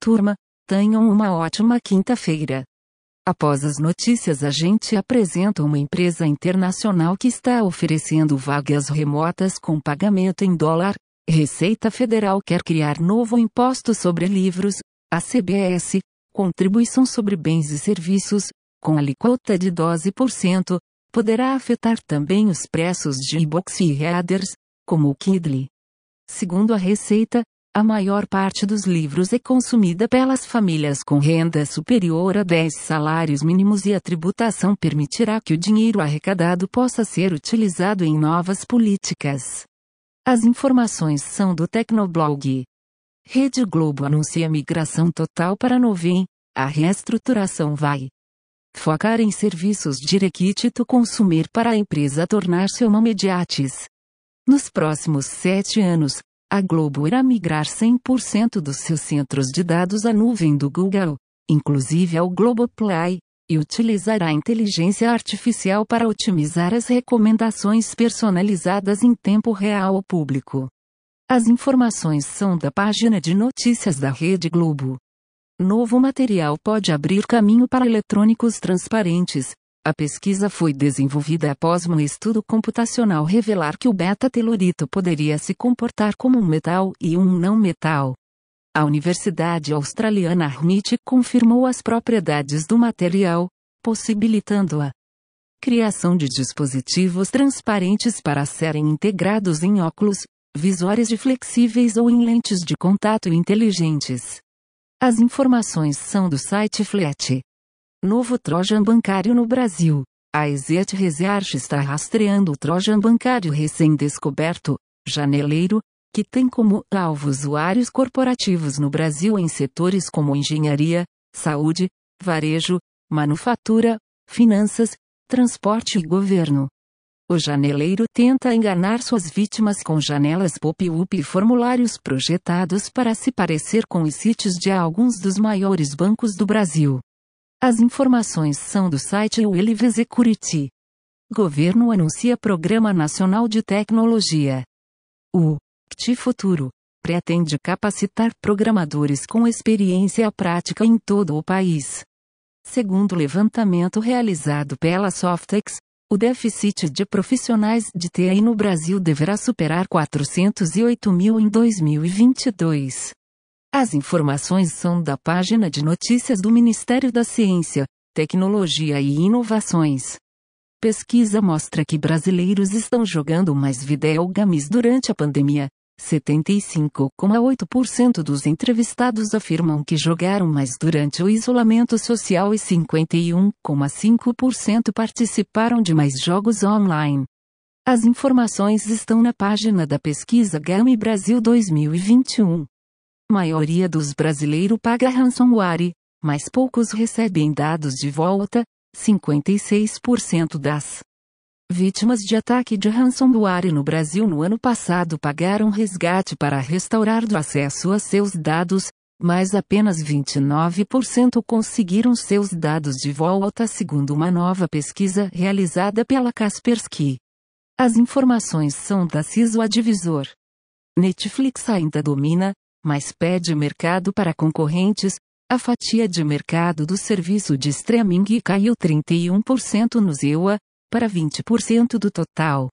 Turma, tenham uma ótima quinta-feira. Após as notícias, a gente apresenta uma empresa internacional que está oferecendo vagas remotas com pagamento em dólar. Receita Federal quer criar novo imposto sobre livros, a CBS, contribuição sobre bens e serviços, com alíquota de 12%, poderá afetar também os preços de e-books e readers, como o Kindle. Segundo a Receita, a maior parte dos livros é consumida pelas famílias com renda superior a 10 salários mínimos e a tributação permitirá que o dinheiro arrecadado possa ser utilizado em novas políticas. As informações são do Tecnoblog. Rede Globo anuncia migração total para Novem. A reestruturação vai focar em serviços direquítito consumir para a empresa tornar-se uma mediatis. Nos próximos sete anos, a Globo irá migrar 100% dos seus centros de dados à nuvem do Google, inclusive ao Globoplay, e utilizará inteligência artificial para otimizar as recomendações personalizadas em tempo real ao público. As informações são da página de notícias da Rede Globo. Novo material pode abrir caminho para eletrônicos transparentes, a pesquisa foi desenvolvida após um estudo computacional revelar que o beta-telurito poderia se comportar como um metal e um não metal. A Universidade Australiana RMIT confirmou as propriedades do material, possibilitando a criação de dispositivos transparentes para serem integrados em óculos, visores de flexíveis ou em lentes de contato inteligentes. As informações são do site Flat. Novo Trojan bancário no Brasil. A Exet Research está rastreando o Trojan bancário recém-descoberto, janeleiro, que tem como alvo usuários corporativos no Brasil em setores como engenharia, saúde, varejo, manufatura, finanças, transporte e governo. O janeleiro tenta enganar suas vítimas com janelas pop-up e formulários projetados para se parecer com os sítios de alguns dos maiores bancos do Brasil. As informações são do site Willive Security. Governo anuncia Programa Nacional de Tecnologia. O CT Futuro pretende capacitar programadores com experiência prática em todo o país. Segundo o levantamento realizado pela Softex, o déficit de profissionais de TI no Brasil deverá superar 408 mil em 2022. As informações são da página de notícias do Ministério da Ciência, Tecnologia e Inovações. Pesquisa mostra que brasileiros estão jogando mais videogames durante a pandemia. 75,8% dos entrevistados afirmam que jogaram mais durante o isolamento social e 51,5% participaram de mais jogos online. As informações estão na página da pesquisa Game Brasil 2021 maioria dos brasileiros paga ransomware, mas poucos recebem dados de volta, 56% das vítimas de ataque de ransomware no Brasil no ano passado pagaram resgate para restaurar o acesso a seus dados, mas apenas 29% conseguiram seus dados de volta segundo uma nova pesquisa realizada pela Kaspersky. As informações são da CISO Advisor. Netflix ainda domina, mas pede mercado para concorrentes. A fatia de mercado do serviço de streaming caiu 31% no EUA, para 20% do total.